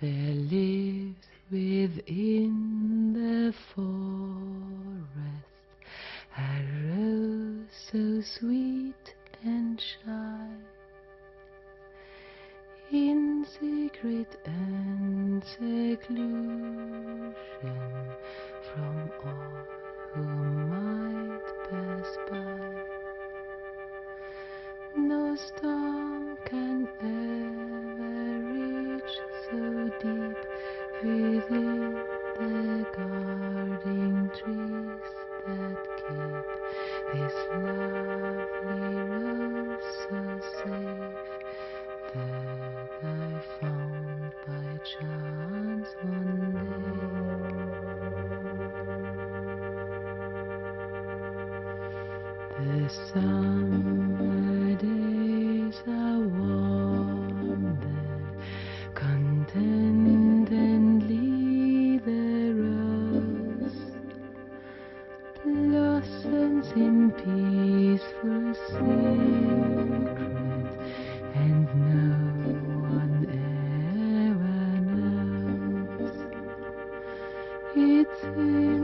There lives within the forest a rose so sweet and shy. In secret and seclusion within the guarding trees that keep this lovely so safe that I found by chance one day. The summer days 嗯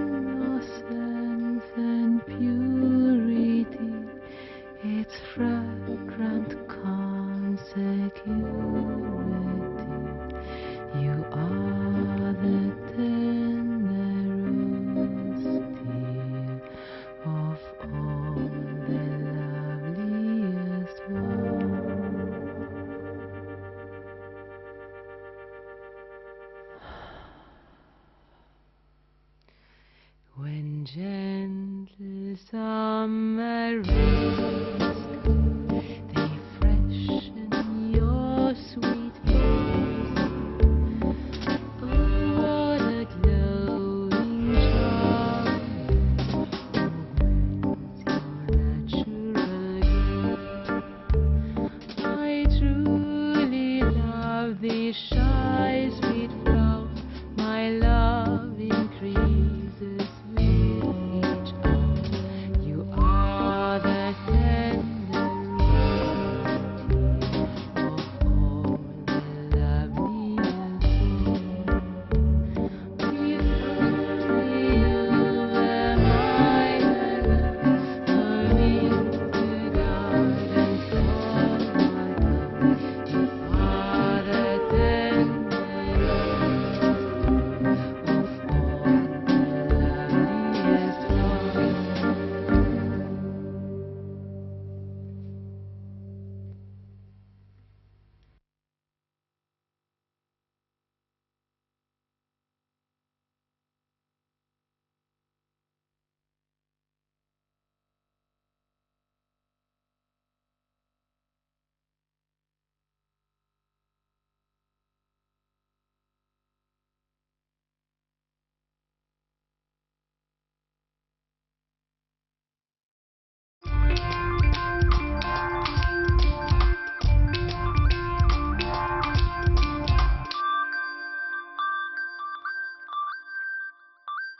gentle some